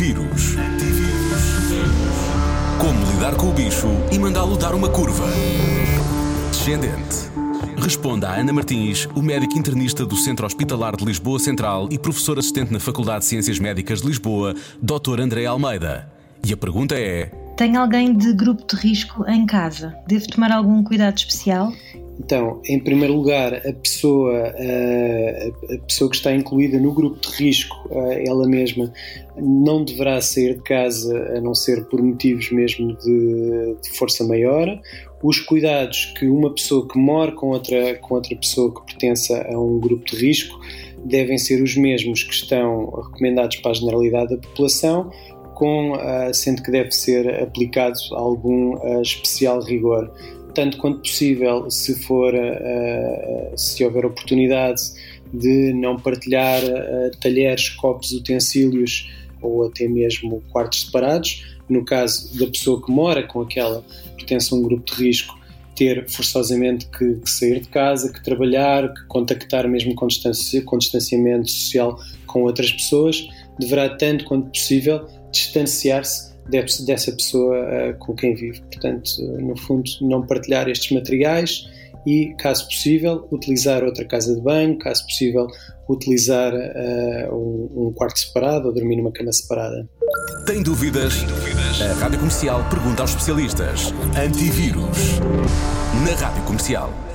Antivírus. Como lidar com o bicho e mandá-lo dar uma curva. Descendente. Responda a Ana Martins, o médico internista do Centro Hospitalar de Lisboa Central e professor assistente na Faculdade de Ciências Médicas de Lisboa, Dr. André Almeida. E a pergunta é: Tem alguém de grupo de risco em casa? Devo tomar algum cuidado especial? Então, em primeiro lugar, a pessoa, a pessoa que está incluída no grupo de risco, ela mesma, não deverá sair de casa a não ser por motivos mesmo de, de força maior. Os cuidados que uma pessoa que mora com outra, com outra pessoa que pertença a um grupo de risco devem ser os mesmos que estão recomendados para a generalidade da população, com, sendo que deve ser aplicado algum especial rigor tanto quanto possível, se for, uh, se houver oportunidade de não partilhar uh, talheres, copos, utensílios ou até mesmo quartos separados. No caso da pessoa que mora com aquela pertence a um grupo de risco, ter forçosamente que, que sair de casa, que trabalhar, que contactar mesmo com, com distanciamento social com outras pessoas, deverá, tanto quanto possível, distanciar-se dessa pessoa uh, com quem vive. Portanto, no fundo, não partilhar estes materiais e, caso possível, utilizar outra casa de banho, caso possível, utilizar uh, um, um, quarto separado ou dormir numa cama separada. Tem dúvidas? Tem dúvidas? A Rádio Comercial pergunta aos especialistas. Antivírus. Na Rádio Comercial.